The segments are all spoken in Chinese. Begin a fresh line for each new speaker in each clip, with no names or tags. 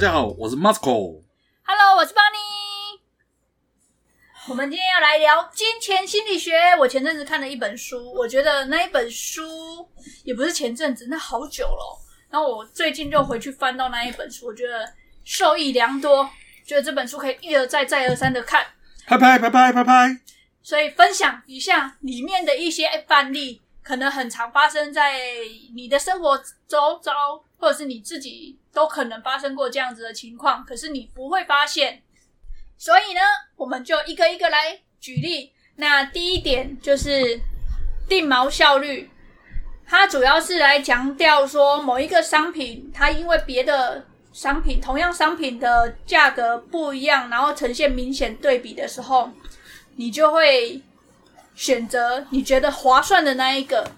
家好，我是 Moscow。
Hello，我是 Bonnie。我们今天要来聊金钱心理学。我前阵子看了一本书，我觉得那一本书也不是前阵子，那好久了。然后我最近就回去翻到那一本书，我觉得受益良多，觉得这本书可以一而再、再而三的看。
拍拍拍拍拍拍。
所以分享一下里面的一些范例，可能很常发生在你的生活周遭，或者是你自己。都可能发生过这样子的情况，可是你不会发现。所以呢，我们就一个一个来举例。那第一点就是定毛效率，它主要是来强调说某一个商品，它因为别的商品同样商品的价格不一样，然后呈现明显对比的时候，你就会选择你觉得划算的那一个。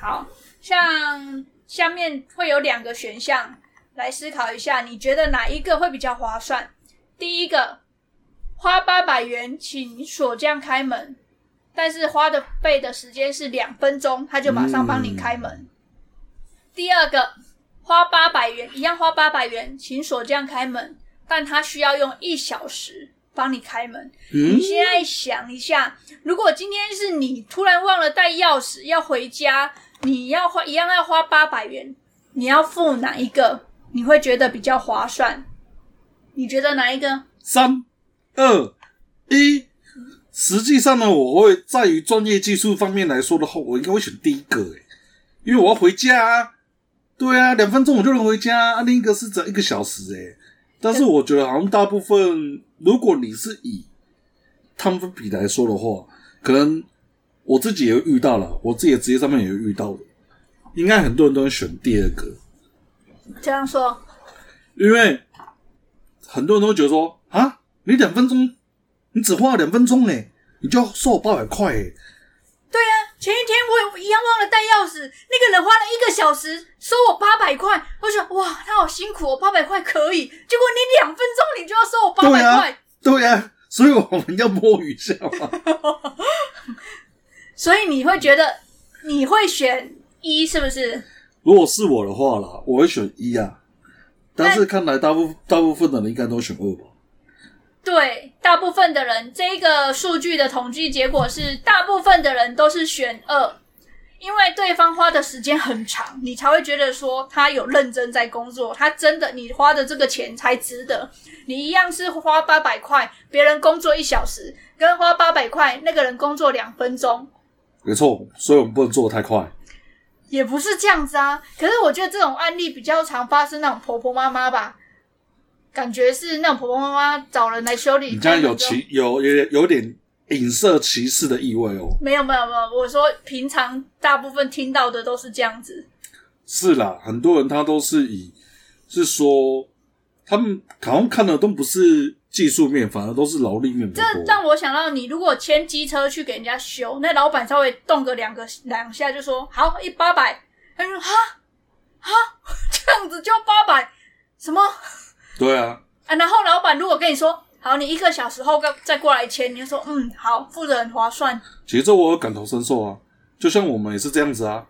好，像下面会有两个选项。来思考一下，你觉得哪一个会比较划算？第一个，花八百元请锁匠开门，但是花的费的时间是两分钟，他就马上帮你开门。嗯。第二个，花八百元，一样花八百元请锁匠开门，但他需要用一小时帮你开门。嗯。你现在想一下，如果今天是你突然忘了带钥匙要回家，你要花一样要花八百元，你要付哪一个？你会觉得比较划算？你觉得哪一个？
三、二、一。实际上呢，我会在于专业技术方面来说的话，我应该会选第一个诶，因为我要回家啊。对啊，两分钟我就能回家啊。另一个是整一个小时诶，但是我觉得好像大部分，如果你是以汤分比来说的话，可能我自己也遇到了，我自己的职业上面也遇到的，应该很多人都会选第二个。
这样说，
因为很多人都觉得说啊，你两分钟，你只花了两分钟呢，你就要收我八百块哎。
对啊，前一天我也一样忘了带钥匙，那个人花了一个小时收我八百块，我就说哇，他好辛苦哦，八百块可以。结果你两分钟你就要收我八百块，
对呀，所以我们要摸鱼一下嘛。
所以你会觉得你会选一是不是？
如果是我的话啦，我会选一啊。但是看来大部大部分的人应该都选二吧？
对，大部分的人，这个数据的统计结果是，大部分的人都是选二，因为对方花的时间很长，你才会觉得说他有认真在工作，他真的你花的这个钱才值得。你一样是花八百块，别人工作一小时，跟花八百块那个人工作两分钟，
没错，所以我们不能做的太快。
也不是这样子啊，可是我觉得这种案例比较常发生那种婆婆妈妈吧，感觉是那种婆婆妈妈找人来修理。你这样
有歧有有有点影射歧视的意味哦。
没有没有没有，我说平常大部分听到的都是这样子。
是啦，很多人他都是以是说他们好像看的都不是。技术面反而都是劳力面比较多。
这让我想到，你如果牵机车去给人家修，那老板稍微动个两个两下就说好一八百，他说哈哈 这样子就八百，什么？
对啊。
啊，然后老板如果跟你说好，你一个小时后再再过来签，你就说嗯好，付的很划算。
其实这我有感同身受啊，就像我们也是这样子啊，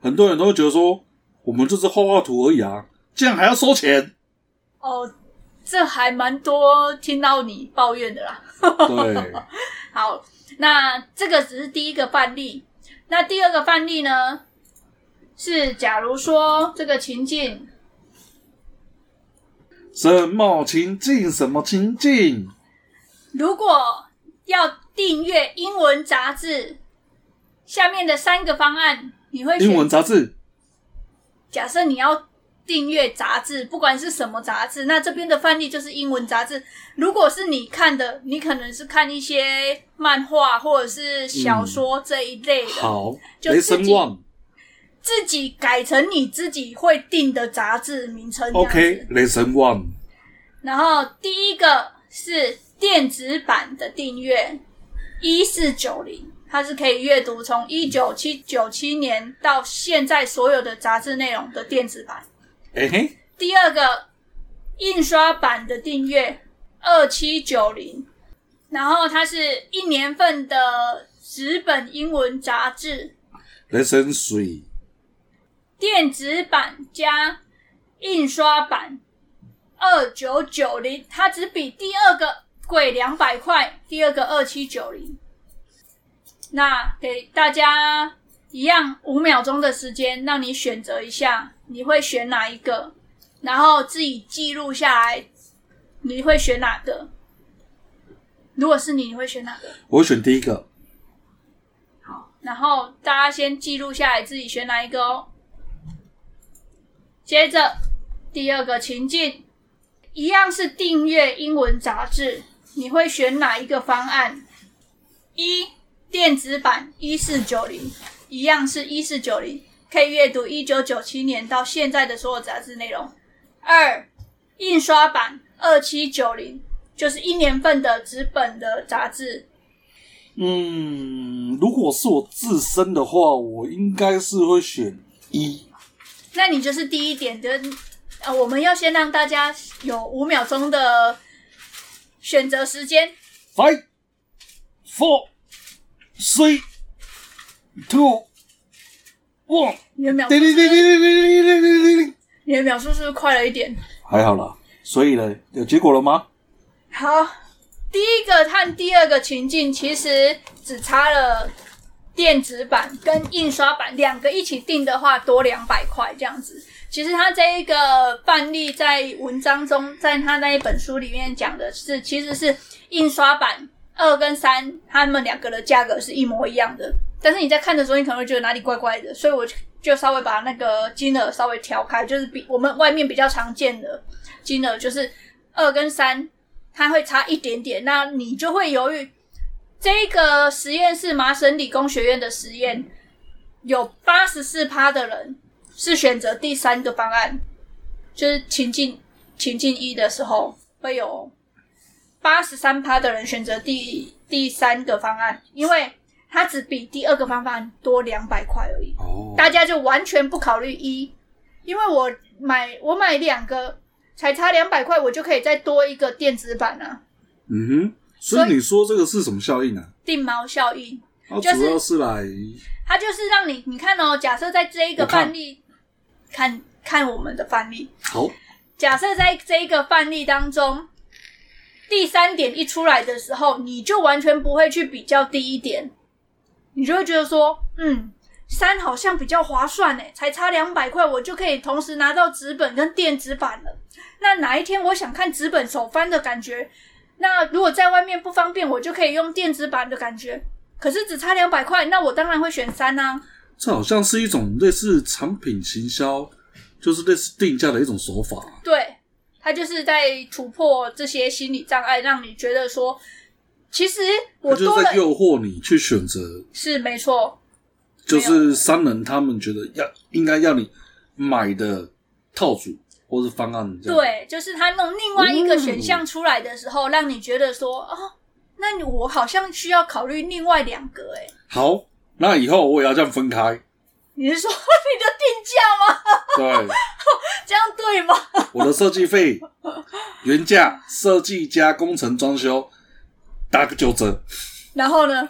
很多人都会觉得说我们就是画画图而已啊，竟然还要收钱？
哦。这还蛮多听到你抱怨的啦。
对，
好，那这个只是第一个范例。那第二个范例呢？是假如说这个情境，
什么情境？什么情境？
如果要订阅英文杂志，下面的三个方案，你会选
英文杂志？
假设你要。订阅杂志，不管是什么杂志，那这边的范例就是英文杂志。如果是你看的，你可能是看一些漫画或者是小说这一类的。
嗯、好，
就自己自己改成你自己会订的杂志名称。
OK，Lesson One。
然后第一个是电子版的订阅，一四九零，它是可以阅读从一九七九七年到现在所有的杂志内容的电子版。第二个印刷版的订阅二七九零，然后它是一年份的纸本英文杂志。
Lesson Three，
电子版加印刷版。二九九零，它只比第二个贵两百块，第二个二七九零。那给大家一样五秒钟的时间，让你选择一下，你会选哪一个？然后自己记录下来，你会选哪个？如果是你，你会选哪个？
我会选第一个。
好，然后大家先记录下来，自己选哪一个哦。接着第二个情境，一样是订阅英文杂志，你会选哪一个方案？一、电子版一四九零，一样是一四九零，可以阅读一九九七年到现在的所有杂志内容。二、印刷版二七九零。就是一年份的纸本的杂志。
嗯，如果是我自身的话，我应该是会选一。
那你就是第一点的，呃，我们要先让大家有五秒钟的选择时间。
Five, four, three, two, one。
你的秒数是不是？你的秒数是不是快了一点？
还好啦。所以呢，有结果了吗？
好，第一个和第二个情境其实只差了电子版跟印刷版两个一起订的话多两百块这样子。其实他这一个范例在文章中，在他那一本书里面讲的是，其实是印刷版二跟三，他们两个的价格是一模一样的。但是你在看的时候，你可能会觉得哪里怪怪的，所以我就稍微把那个金额稍微调开，就是比我们外面比较常见的金额，就是二跟三。它会差一点点，那你就会犹豫。这个实验室麻省理工学院的实验，有八十四趴的人是选择第三个方案，就是情境情境一的时候，会有八十三趴的人选择第第三个方案，因为它只比第二个方法多两百块而已。哦，大家就完全不考虑一，因为我买我买两个。才差两百块，我就可以再多一个电子版啊。
嗯哼，所以你说这个是什么效应啊？
定锚效应，
它主要是来，
它就是让你你看哦，假设在这一个范例，看看，看我们的范例。
好，
假设在这一个范例当中，第三点一出来的时候，你就完全不会去比较第一点，你就会觉得说，嗯。三好像比较划算诶，才差两百块，我就可以同时拿到纸本跟电子版了。那哪一天我想看纸本手翻的感觉，那如果在外面不方便，我就可以用电子版的感觉。可是只差两百块，那我当然会选三啊。
这好像是一种类似产品行销，就是类似定价的一种手法。
对，它就是在突破这些心理障碍，让你觉得说，其实我
就是在诱惑你去选择。
是没错。
就是商人他们觉得要应该要你买的套组或是方案
对，就是他弄另外一个选项出来的时候，让你觉得说哦，那我好像需要考虑另外两个哎。
好，那以后我也要这样分开。
你是说你的定价吗？
对，
这样对吗？
我的设计费原价设计加工程装修打个九折，
然后呢？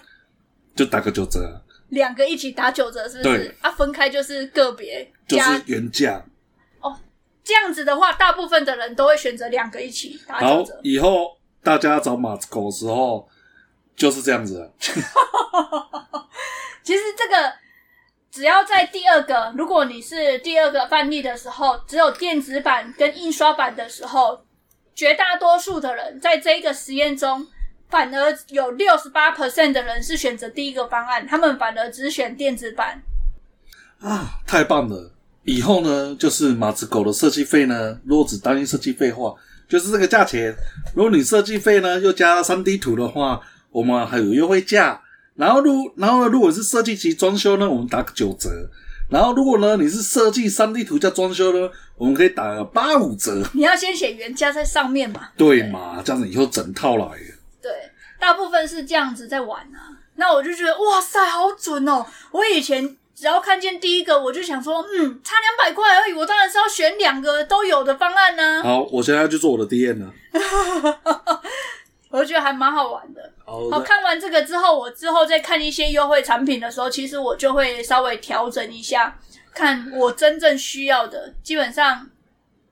就打个九折。
两个一起打九折，是不是？对啊，分开就是个别
加，就是原价。
哦，这样子的话，大部分的人都会选择两个一起打九折。
好，以后大家找马子狗的时候就是这样子。
其实这个只要在第二个，如果你是第二个范例的时候，只有电子版跟印刷版的时候，绝大多数的人在这一个实验中。反而有六十八 percent 的人是选择第一个方案，他们反而只选电子版。
啊，太棒了！以后呢，就是马子狗的设计费呢，如果只担心设计费的话，就是这个价钱。如果你设计费呢又加三 D 图的话，我们还有优惠价。然后如然后呢，如果是设计及装修呢，我们打个九折。然后如果呢你是设计三 D 图加装修呢，我们可以打个八五折。
你要先写原价在上面嘛？
对嘛，这样子以后整套来。
对，大部分是这样子在玩啊。那我就觉得，哇塞，好准哦！我以前只要看见第一个，我就想说，嗯，差两百块而已，我当然是要选两个都有的方案呢、啊。
好，我现在要去做我的 D N 了。
我就觉得还蛮好玩的。好，看完这个之后，我之后再看一些优惠产品的时候，其实我就会稍微调整一下，看我真正需要的。基本上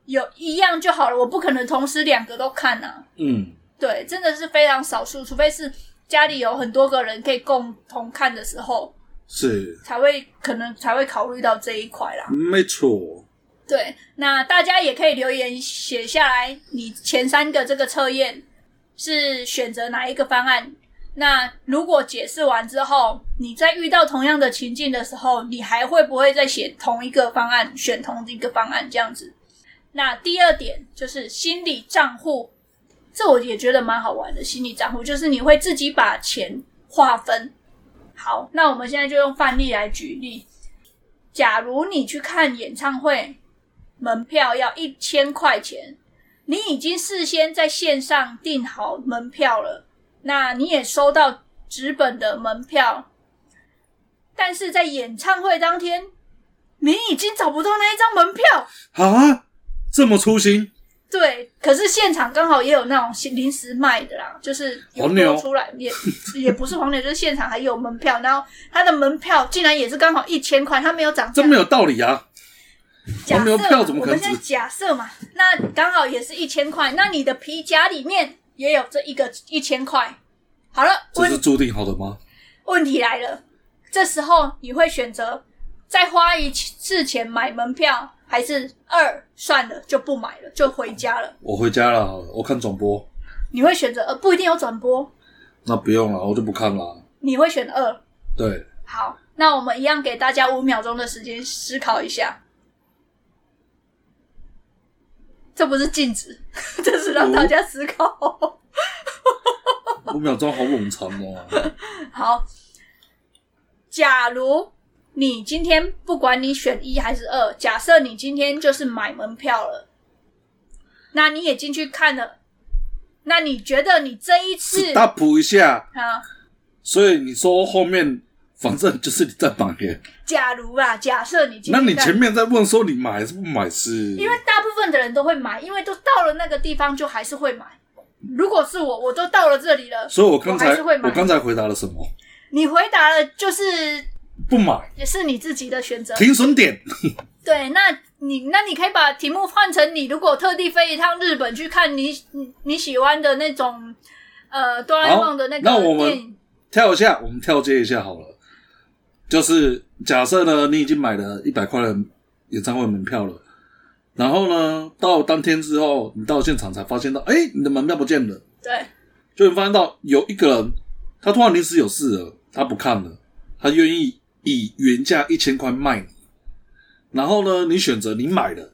有一样就好了，我不可能同时两个都看啊。
嗯，
对，真的是非常少数，除非是家里有很多个人可以共同看的时候，
是
才会可能才会考虑到这一块啦。
没错。
对，那大家也可以留言写下来，你前三个这个测验是选择哪一个方案？那如果解释完之后，你在遇到同样的情境的时候，你还会不会再写同一个方案，选同一个方案这样子？那第二点就是心理账户，这我也觉得蛮好玩的。心理账户就是你会自己把钱划分。好，那我们现在就用范例来举例。假如你去看演唱会，门票要一千块钱，你已经事先在线上订好门票了。那你也收到纸本的门票，但是在演唱会当天，你已经找不到那一张门票
啊！这么粗心？
对，可是现场刚好也有那种临时卖的啦，就是有多出来，也也不是黄牛，就是现场还有门票，然后他的门票竟然也是刚好一千块，他没有涨价，
这没有道理啊！
黄
牛票怎么可能？
我们现在假设嘛，那刚好也是一千块，那你的皮夹里面。也有这一个一千块，好了，
这是注定好的吗？
问题来了，这时候你会选择再花一次钱买门票，还是二算了就不买了，就回家了？
我回家了，我看转播。
你会选择呃，不一定有转播，
那不用了，我就不看了。
你会选二？
对。
好，那我们一样给大家五秒钟的时间思考一下。这不是禁止，这是让大家思考。
五秒钟好冗长哦。
好，假如你今天不管你选一还是二，假设你今天就是买门票了，那你也进去看了，那你觉得你这一次
大补一下
啊？
所以你说后面。反正就是你在买耶。
假如啊，假设你今天，
那你前面在问说你买还是不买是？
因为大部分的人都会买，因为都到了那个地方就还是会买。如果是我，我都到了这里了，
所以我刚才
我还是会买。
我刚才回答了什么？
你回答了就是
不买，
也是你自己的选择。
停损点。
对，那你那你可以把题目换成你如果特地飞一趟日本去看你你你喜欢的那种呃哆啦 A 梦的那个电影。
那我们跳一下，我们跳接一下好了。就是假设呢，你已经买了一百块的演唱会门票了，然后呢，到当天之后，你到现场才发现到，哎，你的门票不见了。
对，
就会发现到有一个人，他突然临时有事了，他不看了，他愿意以原价一千块卖你，然后呢，你选择你买了，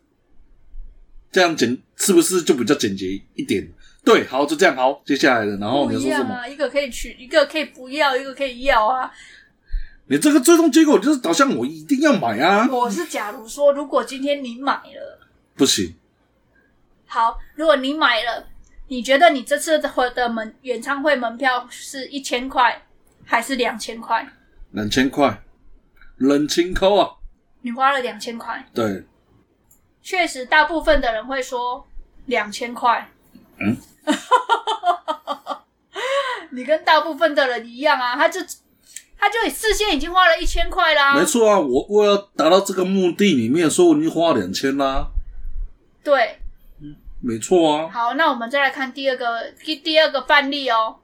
这样简是不是就比较简洁一点？对，好，就这样，好，接下来的，然后你说什么？
一个可以取，一个可以不要，一个可以要啊。
你这个最终结果就是导向我一定要买啊！
我是假如说，如果今天你买了，
不行。
好，如果你买了，你觉得你这次的的门演唱会门票是一千块还是两千块？
两千块，冷清扣啊！
你花了两千块，
对，
确实，大部分的人会说两千块。嗯，你跟大部分的人一样啊，他就。他就事先已经花了一千块啦，
没错啊，我我要达到这个目的里面，说我已经花了两千啦。
对，
嗯，没错啊。
好，那我们再来看第二个第第二个范例哦，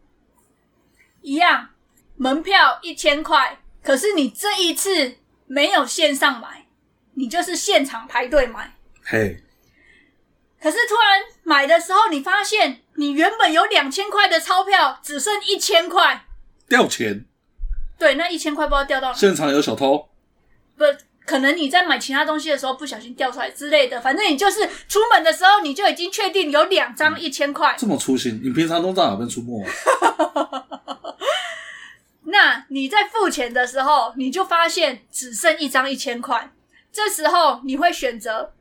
一样，门票一千块，可是你这一次没有线上买，你就是现场排队买。
嘿，
可是突然买的时候，你发现你原本有两千块的钞票只剩一千块，
掉钱。
对，那一千块不知道掉到哪。
现场有小偷？
不，可能你在买其他东西的时候不小心掉出来之类的。反正你就是出门的时候，你就已经确定有两张一千块。
这么粗心，你平常都在哪边出没啊？
那你在付钱的时候，你就发现只剩一张一千块。这时候你会选择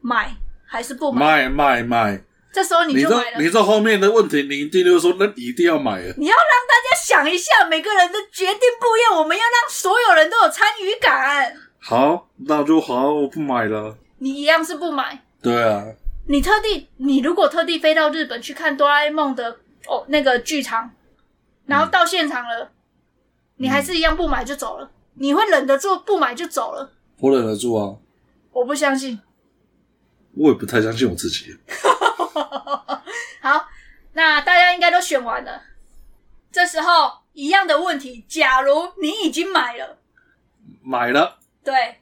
买还是不买？
买买买。
这时候你就买了。
你这后面的问题，你一定就是说，那你一定要买啊！
你要让大家想一下，每个人的决定不一样，我们要让所有人都有参与感。
好，那就好，我不买了。
你一样是不买？
对啊。
你特地，你如果特地飞到日本去看哆啦 A 梦的哦那个剧场，然后到现场了，嗯、你还是一样不买就走了？你会忍得住不买就走了？
我忍得住啊！
我不相信。
我也不太相信我自己。
好，那大家应该都选完了。这时候一样的问题，假如你已经买了，
买了，
对，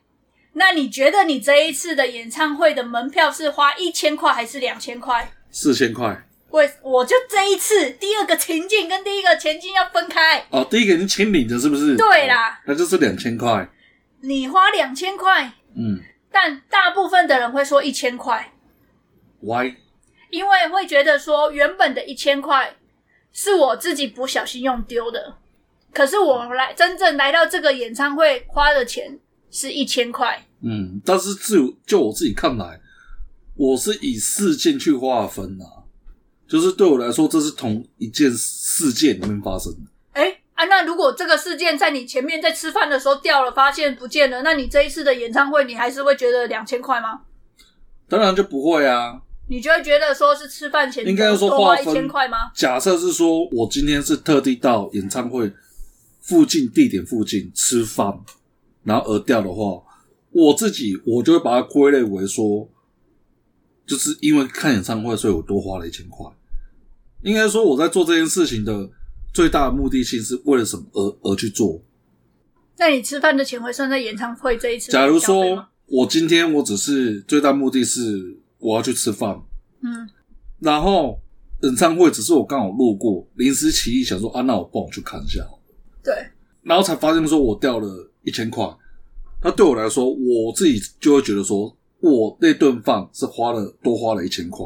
那你觉得你这一次的演唱会的门票是花一千块还是两千块？
四千块。
我我就这一次第二个情境跟第一个情境要分开。
哦，第一个你请领的是不是？
对啦，
哦、那就是两千块。
你花两千块，
嗯，
但大部分的人会说一千块。
Why？
因为会觉得说原本的一千块是我自己不小心用丢的，可是我来真正来到这个演唱会花的钱是一千块。
嗯，但是就就我自己看来，我是以事件去划分啊。就是对我来说，这是同一件事件里面发生的。
哎、欸、啊，那如果这个事件在你前面在吃饭的时候掉了，发现不见了，那你这一次的演唱会，你还是会觉得两千块吗？
当然就不会啊。
你就会觉得说是吃饭钱应该说花一千块吗？
假设是说我今天是特地到演唱会附近地点附近吃饭，然后而掉的话，我自己我就会把它归类为说，就是因为看演唱会，所以我多花了一千块。应该说，我在做这件事情的最大的目的性是为了什么而而去做？
那你吃饭的钱会算在演唱会这一次？
假如说我今天我只是最大目的是我要去吃饭，
嗯，
然后演唱会只是我刚好路过，临时起意想说啊，那我帮我去看一下，
对，
然后才发现说我掉了一千块，那对我来说，我自己就会觉得说我那顿饭是花了多花了一千块。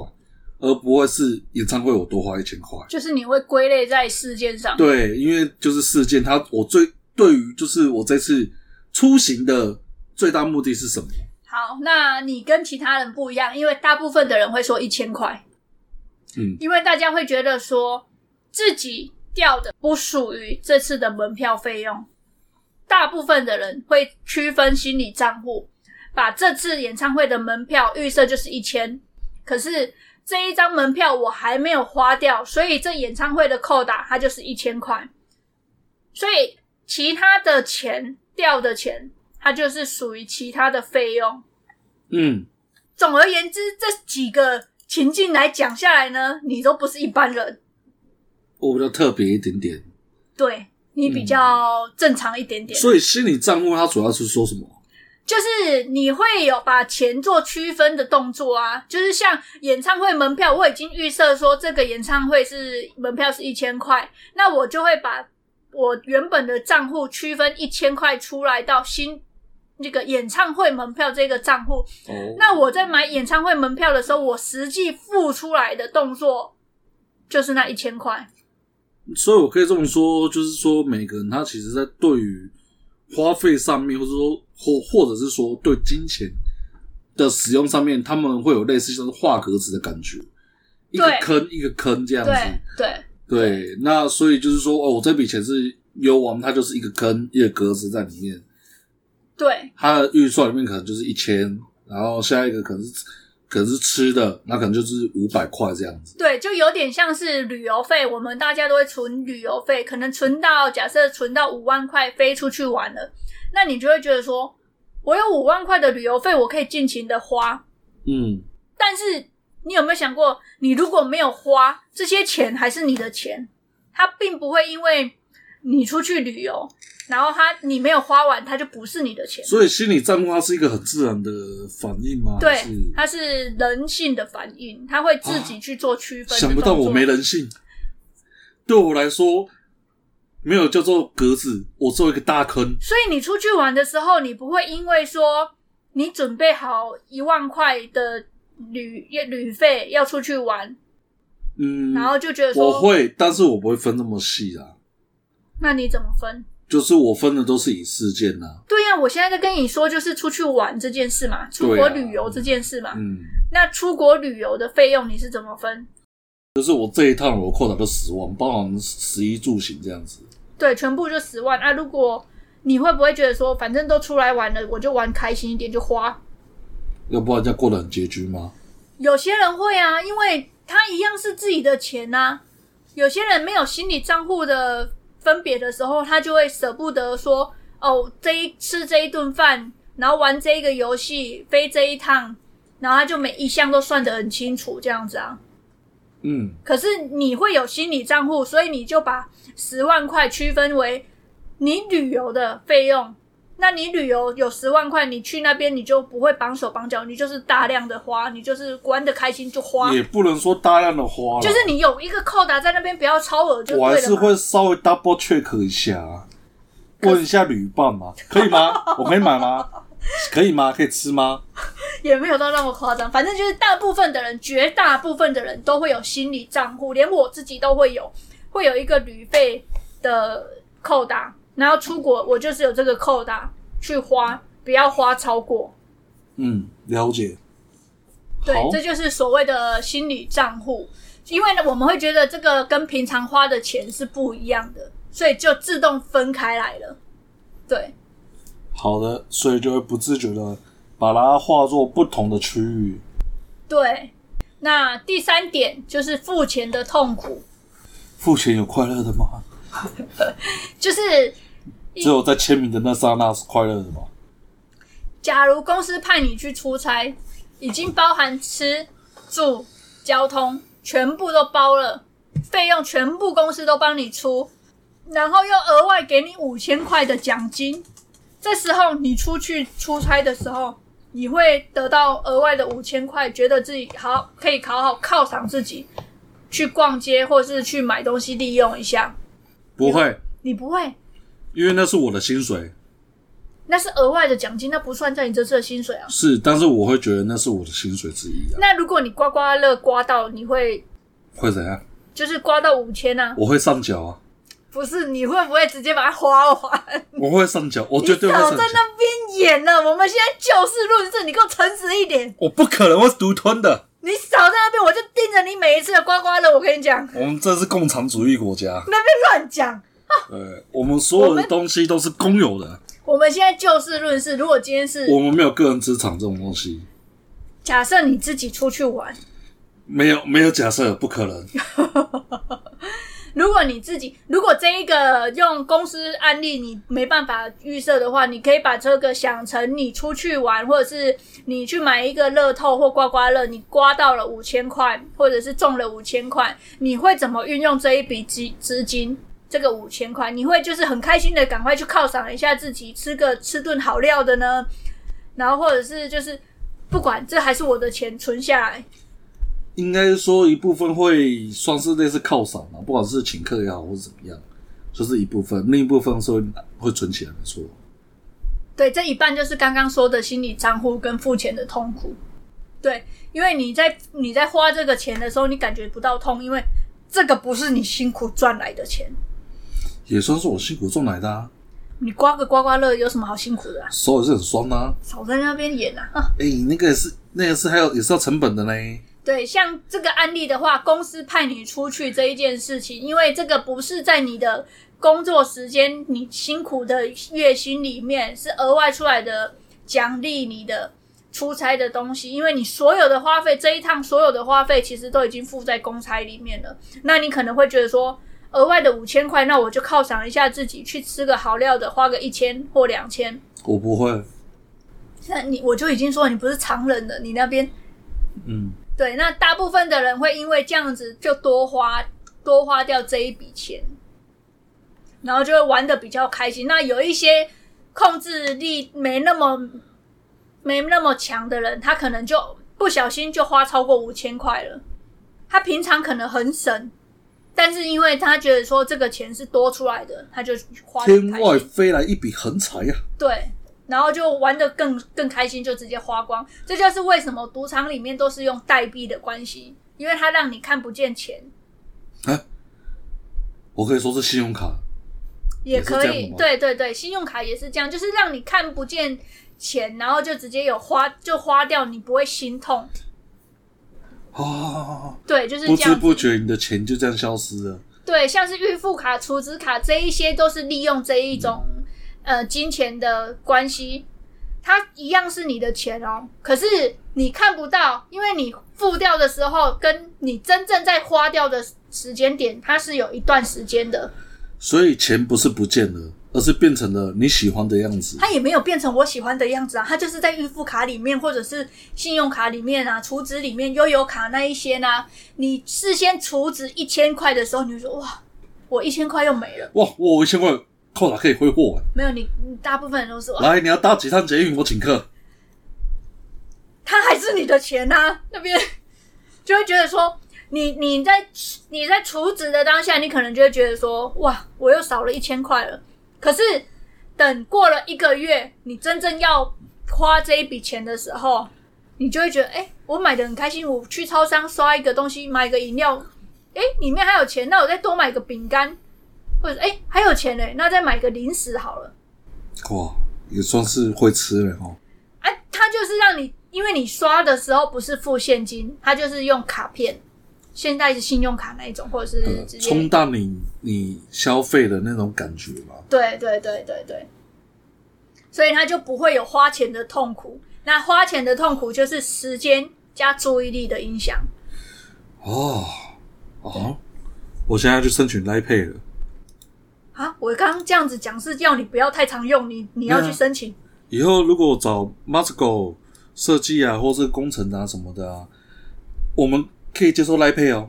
而不会是演唱会，我多花一千块，
就是你会归类在事件上。
对，因为就是事件，它我最对于就是我这次出行的最大目的是什么？
好，那你跟其他人不一样，因为大部分的人会说一千块，
嗯，
因为大家会觉得说自己掉的不属于这次的门票费用，大部分的人会区分心理账户，把这次演唱会的门票预设就是一千，可是。这一张门票我还没有花掉，所以这演唱会的扣打它就是一千块，所以其他的钱掉的钱，它就是属于其他的费用。
嗯，
总而言之，这几个情境来讲下来呢，你都不是一般人，
我比较特别一点点，
对，你比较正常一点点。
嗯，所以心理账户它主要是说什么？
就是你会有把钱做区分的动作啊，就是像演唱会门票，我已经预设说这个演唱会是门票是一千块，那我就会把我原本的账户区分一千块出来到新那个演唱会门票这个账户。
哦，
那我在买演唱会门票的时候，我实际付出来的动作就是那一千块。
所以我可以这么说，就是说每个人他其实在对于花费上面，或者说。或或者是说，对金钱的使用上面，他们会有类似像是画格子的感觉，一个坑一个坑这样子。
对
对对，那所以就是说，哦，我这笔钱是游玩，它就是一个坑一个格子在里面。
对，
它的预算里面可能就是一千，然后下一个可能是可是吃的，那可能就是五百块这样子。
对，就有点像是旅游费，我们大家都会存旅游费，可能存到假设存到五万块，飞出去玩了。那你就会觉得说，我有五万块的旅游费，我可以尽情的花，
嗯。
但是你有没有想过，你如果没有花这些钱，还是你的钱，它并不会因为你出去旅游，然后他你没有花完，他就不是你的钱。
所以心理账户它是一个很自然的反应吗？
对，它是人性的反应，他会自己去做区分。啊，
想不到我没人性，对我来说。没有叫做格子，我做一个大坑。
所以你出去玩的时候，你不会因为说你准备好一万块的旅旅费要出去玩，
嗯，
然后就觉得说
我会，但是我不会分那么细啊。
那你怎么分？
就是我分的都是以事件呐、啊。
对呀、啊，我现在在跟你说，就是出去玩这件事嘛，出国旅游这件事嘛。
啊、嗯，
那出国旅游的费用你是怎么分？
就是我这一趟我扣打都十万，包含食衣住行这样子。
对，全部就十万啊！如果你会不会觉得说，反正都出来玩了，我就玩开心一点就花，
要不然这样过得很拮据吗？
有些人会啊，因为他一样是自己的钱啊。有些人没有心理账户的分别的时候，他就会舍不得说，哦，这一吃这一顿饭，然后玩这一个游戏，飞这一趟，然后他就每一项都算得很清楚，这样子啊。
嗯，
可是你会有心理账户，所以你就把十万块区分为你旅游的费用。那你旅游有十万块，你去那边你就不会绑手绑脚，你就是大量的花，你就是玩的开心就花。
也不能说大量的花，
就是你有一个扣打在那边，不要超额就对了。
我还是会稍微 double check 一下，问一下旅伴嘛，可以吗？我可以买吗？可以吗？可以吃吗？
也没有到那么夸张，反正就是大部分的人，绝大部分的人都会有心理账户，连我自己都会有，会有一个旅费的扣打。然后出国，我就是有这个扣打去花，不要花超过。
嗯，了解。
对，这就是所谓的心理账户，因为呢，我们会觉得这个跟平常花的钱是不一样的，所以就自动分开来了。对。
好的，所以就会不自觉的把它化作不同的区域。
对。那第三点就是付钱的痛苦。
付钱有快乐的吗？
就是
只有在签名的那刹那是快乐的吗？
假如公司派你去出差，已经包含吃住、交通，全部都包了，费用全部公司都帮你出，然后又额外给你五千块的奖金。这时候你出去出差的时候，你会得到额外的五千块，觉得自己好可以考好犒赏自己，去逛街或是去买东西利用一下。
不会，
你不会，
因为那是我的薪水，
那是额外的奖金，那不算在你这次的薪水啊。
是，但是我会觉得那是我的薪水之一啊。
那如果你刮刮乐刮到，你会
会怎样？
就是刮到五千啊？
我会上缴啊。
不是，你会不会直接把它花完？
我会上缴，我绝对会上
缴。在那边演了，我们现在就事论事，你给我诚实一点。
我不可能会独吞的。
你少在那边，我就盯着你每一次的刮刮乐。我跟你讲，
我们这是共产主义国家，
那边乱讲。
对，我们所有的东西都是公有的。
我们现在就事论事。如果今天是，
我们没有个人资产这种东西。
假设你自己出去玩，
没有没有假设，不可能。
如果你自己，如果这一个用公司案例你没办法预设的话，你可以把这个想成你出去玩，或者是你去买一个乐透或刮刮乐，你刮到了五千块，或者是中了五千块，你会怎么运用这一笔资资金？这个五千块，你会就是很开心的赶快去犒赏一下自己，吃个吃顿好料的呢？然后或者是就是不管这还是我的钱存下来。
应该说一部分会算是类似犒赏嘛，不管是请客也好，或者怎么样，就是一部分，另一部分是会会存起来，没错。
对，这一半就是刚刚说的心理账户跟付钱的痛苦。对，因为你在你在花这个钱的时候，你感觉不到痛，因为这个不是你辛苦赚来的钱。
也算是我辛苦赚来的啊。
你刮个刮刮乐有什么好辛苦的啊？
手也是很酸啊。
少在那边演啊！
哎、欸，那个也是那个是还有也是要成本的呢。
对，像这个案例的话，公司派你出去这一件事情，因为这个不是在你的工作时间，你辛苦的月薪里面是额外出来的奖励你的出差的东西，因为你所有的花费，这一趟所有的花费其实都已经付在公差里面了。那你可能会觉得说，额外的五千块，那我就犒赏一下自己，去吃个好料的，花个一千或两千。
我不会。
那你我就已经说你不是常人了，你那边，
嗯。
对，那大部分的人会因为这样子就多花多花掉这一笔钱，然后就会玩的比较开心。那有一些控制力没那么没那么强的人，他可能就不小心就花超过五千块了。他平常可能很省，但是因为他觉得说这个钱是多出来的，他就花。
天外飞来一笔横财呀！
对。然后就玩的更更开心，就直接花光。这就是为什么赌场里面都是用代币的关系，因为它让你看不见钱。
啊，我可以说是信用卡，
也可以，对对对，信用卡也是这样，就是让你看不见钱，然后就直接有花就花掉，你不会心痛。
哦，
对，就是这样，
不知不觉你的钱就这样消失了。
对，像是预付卡、储值卡这一些，都是利用这一种。嗯呃，金钱的关系，它一样是你的钱哦。可是你看不到，因为你付掉的时候，跟你真正在花掉的时间点，它是有一段时间的。
所以钱不是不见了，而是变成了你喜欢的样子。
它也没有变成我喜欢的样子啊，它就是在预付卡里面，或者是信用卡里面啊，储值里面悠游卡那一些呢。你事先储值一千块的时候，你就说哇，我一千块又没了。
哇，我一千块扣打可以挥霍完。
没有你，你大部分人都是
来，你要搭几趟捷运，我请客。
他还是你的钱呐、啊，那边就会觉得说，你你在你在储值的当下，你可能就会觉得说，哇，我又少了一千块了。可是，等过了一个月，你真正要花这一笔钱的时候，你就会觉得，哎、欸，我买的很开心。我去超商刷一个东西，买个饮料，哎、欸，里面还有钱，那我再多买个饼干，或者哎、欸，还有钱嘞，那再买个零食好了。
哇，也算是会吃了哦。
哎、啊，它就是让你，因为你刷的时候不是付现金，他就是用卡片。现在是信用卡那一种，或者是直接
冲淡你你消费的那种感觉嘛？
对对对对对，所以他就不会有花钱的痛苦。那花钱的痛苦就是时间加注意力的影响。
哦哦，我现在要去申请 Line Pay 了。
啊，我刚刚这样子讲是叫你不要太常用，你你要去申请。
以后如果找 Masco 设计啊，或是工程啊什么的啊，我们。可以接受 Line Pay 哦，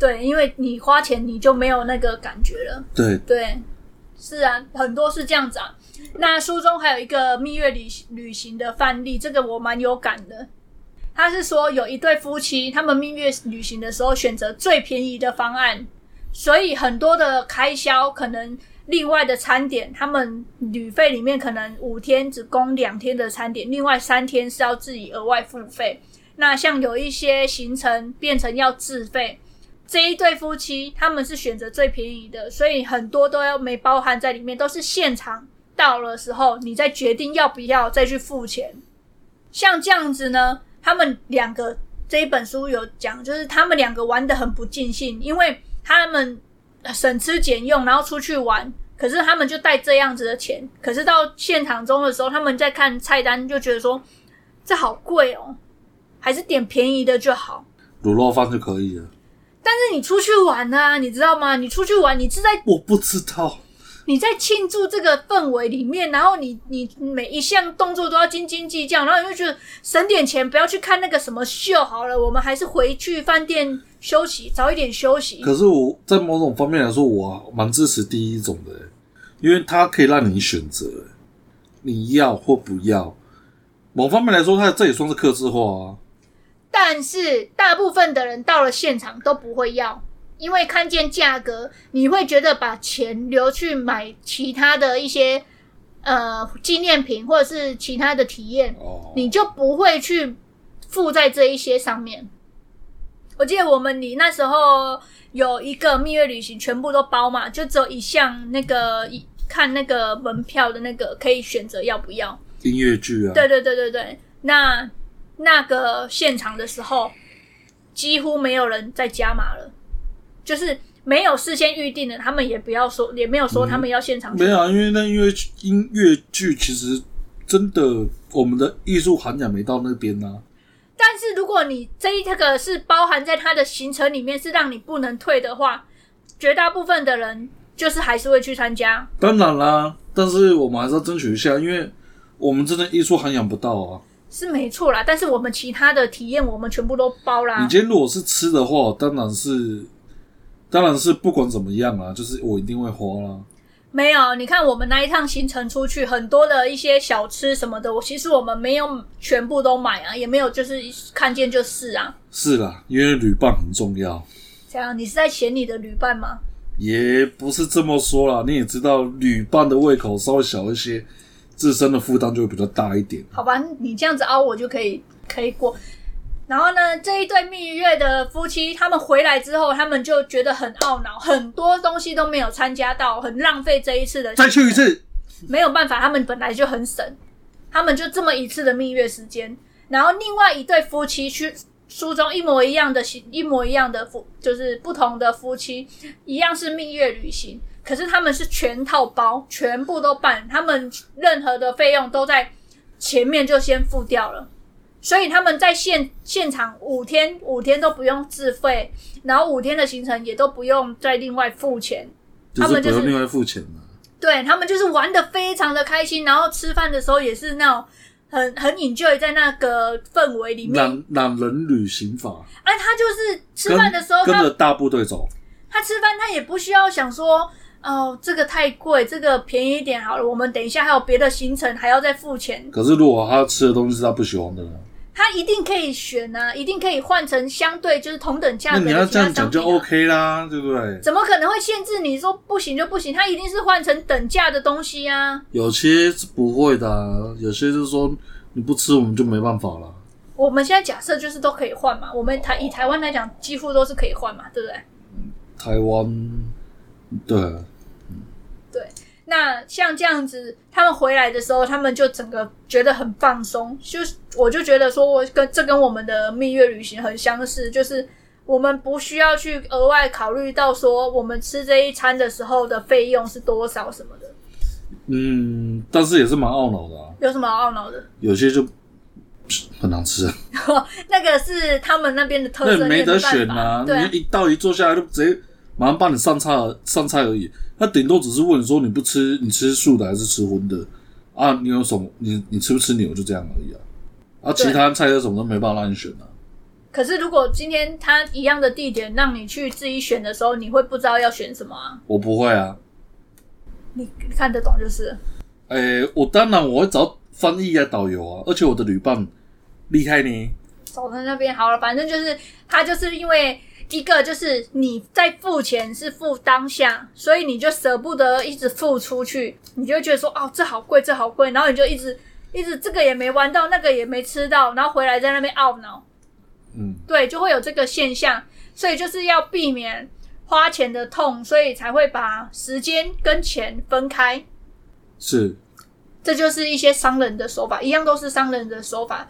对，因为你花钱你就没有那个感觉了。
对
对，是啊，很多是这样子啊。那书中还有一个蜜月旅旅行的范例，这个我蛮有感的。他是说有一对夫妻，他们蜜月旅行的时候选择最便宜的方案，所以很多的开销可能另外的餐点，他们旅费里面可能五天只供两天的餐点，另外三天是要自己额外付费。那像有一些行程变成要自费，这一对夫妻他们是选择最便宜的，所以很多都要没包含在里面，都是现场到了时候你再决定要不要再去付钱。像这样子呢，他们两个这一本书有讲，就是他们两个玩得很不尽兴，因为他们省吃俭用，然后出去玩，可是他们就带这样子的钱，可是到现场中的时候，他们在看菜单就觉得说这好贵哦。还是点便宜的就好，
卤肉饭就可以了。
但是你出去玩啊，你知道吗？你出去玩，你是在
我不知道
你在庆祝这个氛围里面，然后你你每一项动作都要斤斤计较，然后你就觉得省点钱，不要去看那个什么秀好了，我们还是回去饭店休息，早一点休息。
可是我在某种方面来说，我蛮支持第一种的，因为它可以让你选择，你要或不要。某方面来说，它这也算是克制化啊。
但是大部分的人到了现场都不会要，因为看见价格，你会觉得把钱留去买其他的一些呃纪念品或者是其他的体验，你就不会去付在这一些上面。我记得我们你那时候有一个蜜月旅行，全部都包嘛，就只有一项那个一看那个门票的那个可以选择要不要
音乐剧啊？
对对对对对，那。那个现场的时候，几乎没有人在加码了，就是没有事先预定的，他们也不要说，也没有说他们要现场、嗯。没有啊，因为那因为音乐剧其实真的，我们的艺术涵养没到那边啊。但是如果你这一个是包含在他的行程里面，是让你不能退的话，绝大部分的人就是还是会去参加。当然啦，但是我们还是要争取一下，因为我们真的艺术涵养不到啊。是没错啦，但是我们其他的体验我们全部都包啦。你今天如果是吃的话，当然是，当然是不管怎么样啊，就是我一定会花啦。没有，你看我们那一趟行程出去，很多的一些小吃什么的，我其实我们没有全部都买啊，也没有就是看见就是啊。是啦，因为旅伴很重要。这样，你是在嫌你的旅伴吗？也不是这么说啦，你也知道旅伴的胃口稍微小一些。自身的负担就会比较大一点。好吧，你这样子凹我就可以可以过。然后呢，这一对蜜月的夫妻，他们回来之后，他们就觉得很懊恼，很多东西都没有参加到，很浪费这一次的。再去一次，没有办法，他们本来就很省，他们就这么一次的蜜月时间。然后另外一对夫妻去书中一模一样的行一模一样的夫，就是不同的夫妻，一样是蜜月旅行。可是他们是全套包，全部都办，他们任何的费用都在前面就先付掉了，所以他们在现现场五天五天都不用自费，然后五天的行程也都不用再另外付钱，他们就是另外付钱嘛。对，他们就是玩的非常的开心，然后吃饭的时候也是那种很很 enjoy 在那个氛围里面。
懒懒人旅行法。
哎、啊，他就是吃饭的时候，
跟着大部队走。
他吃饭，他也不需要想说，哦，这个太贵，这个便宜一点好了。我们等一下还有别的行程，还要再付钱。
可是如果他吃的东西是他不喜欢的呢？
他一定可以选啊，一定可以换成相对就是同等价。那
你要这样讲就 OK 啦，对不对？
怎么可能会限制你说不行就不行？他一定是换成等价的东西啊。
有些是不会的啊，有些就是说你不吃我们就没办法了。
我们现在假设就是都可以换嘛，我们台以台湾来讲，几乎都是可以换嘛，对不对？
台
湾，对。那像这样子，他们回来的时候，他们就整个觉得很放松。就是我就觉得说，我跟这跟我们的蜜月旅行很相似，就是我们不需要去额外考虑到说，我们吃这一餐的时候的费用是多少什么的。
嗯，但是也是蛮懊恼的啊。
有什么懊恼的？
有些就很难吃。
那个是他们那边的特色，
那没得选啊。
对啊，
你一到一坐下来就直接马上帮你上菜上菜而已。他顶多只是问说，你不吃，你吃素的还是吃荤的啊？你有什么？你你吃不吃牛？就这样而已啊。啊，其他菜色什么都没办法让你选啊。
可是如果今天他一样的地点让你去自己选的时候，你会不知道要选什么啊？
我不会啊。
你看得懂就是。
诶、欸，我当然我会找翻译啊、导游啊，而且我的旅伴厉害呢。
走在那边好了，反正就是他就是因为。一个就是你在付钱是付当下，所以你就舍不得一直付出去，你就觉得说哦，这好贵，这好贵，然后你就一直一直这个也没玩到，那个也没吃到，然后回来在那边懊恼。
嗯，
对，就会有这个现象，所以就是要避免花钱的痛，所以才会把时间跟钱分开。
是，
这就是一些商人的手法，一样都是商人的手法，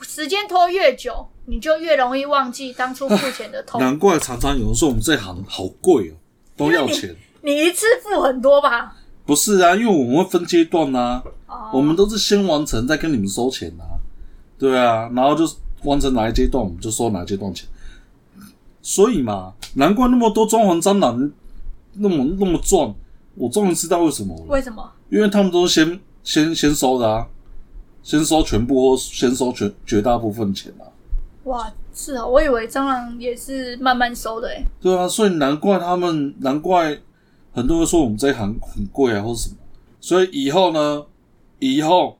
时间拖越久。你就越容易忘记当初付钱的痛。
难怪常常有人说我们这行好贵哦，都要钱
你。你一次付很多吧？
不是啊，因为我们会分阶段啊
，oh.
我们都是先完成再跟你们收钱啊。对啊，然后就完成哪一阶段，我们就收哪一阶段钱。所以嘛，难怪那么多装潢蟑螂那么那么赚。我终于知道为什么了。
为什么？
因为他们都是先先先收的啊，先收全部或先收全绝大部分钱啊。
哇，是啊，我以为蟑螂也是慢慢收的诶。
对啊，所以难怪他们，难怪很多人说我们这一行很贵啊，或什么。所以以后呢，以后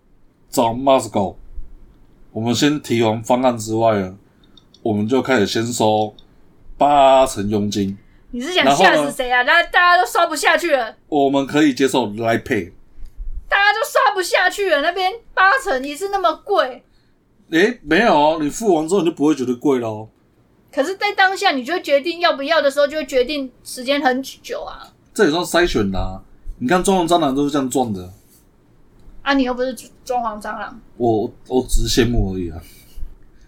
找 Moscow，我们先提完方案之外呢，我们就开始先收八成佣金。
你是想吓死谁啊？那大家都刷不下去了。
我们可以接受 Line Pay。
大家都刷不下去了，那边八成也是那么贵。
诶、欸，没有哦，你付完之后你就不会觉得贵咯。
可是，在当下你就会决定要不要的时候，就会决定时间很久啊。
这也算筛选啦啊。你看，装潢蟑螂都是这样装的。
啊，你又不是装潢蟑螂。
我我只是羡慕而已啊。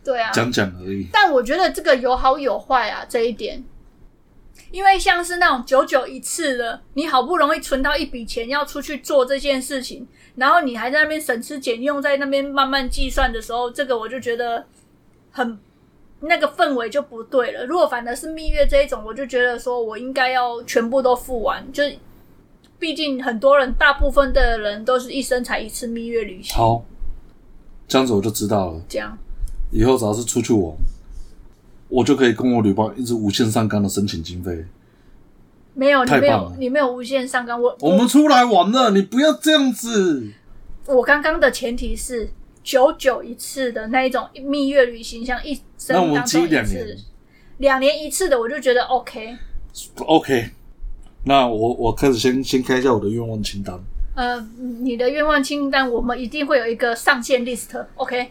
对啊，
讲讲而已。
但我觉得这个有好有坏啊，这一点。因为像是那种久久一次的，你好不容易存到一笔钱要出去做这件事情，然后你还在那边省吃俭用，在那边慢慢计算的时候，这个我就觉得很那个氛围就不对了。如果反而是蜜月这一种，我就觉得说我应该要全部都付完，就毕竟很多人，大部分的人都是一生才一次蜜月旅行。
好，这样子我就知道了。
这样，
以后只要是出去玩。我就可以跟我旅伴一直无限上纲的申请经费，
没有，你没有，你没有无限上纲。我
我们出来玩了，你不要这样子。
我刚刚的前提是九九一次的那一种蜜月旅行，像一生当中一次，两年，两年一次的，我就觉得 OK。
OK，那我我开始先先开一下我的愿望清单。
呃，你的愿望清单，我们一定会有一个上限 list。OK。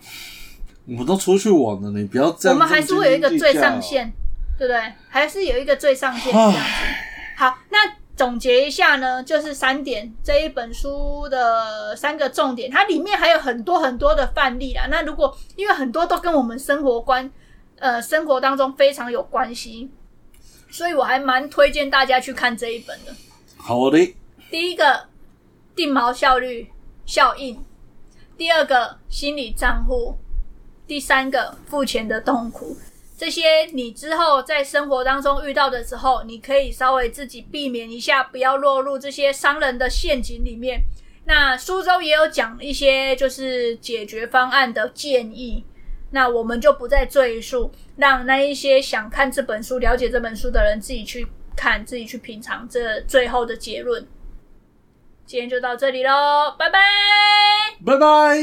我们都出去玩了，你不要这样。
我们还是会有一个最上限，对不对？还是有一个最上限这样子。好，那总结一下呢，就是三点，这一本书的三个重点，它里面还有很多很多的范例啊。那如果因为很多都跟我们生活观，呃，生活当中非常有关系，所以我还蛮推荐大家去看这一本的。
好的。
第一个，定毛效率效应；第二个，心理账户。第三个付钱的痛苦，这些你之后在生活当中遇到的时候，你可以稍微自己避免一下，不要落入这些商人的陷阱里面。那书中也有讲一些就是解决方案的建议，那我们就不再赘述，让那一些想看这本书、了解这本书的人自己去看，自己去品尝这最后的结论。今天就到这里喽，拜拜，
拜拜。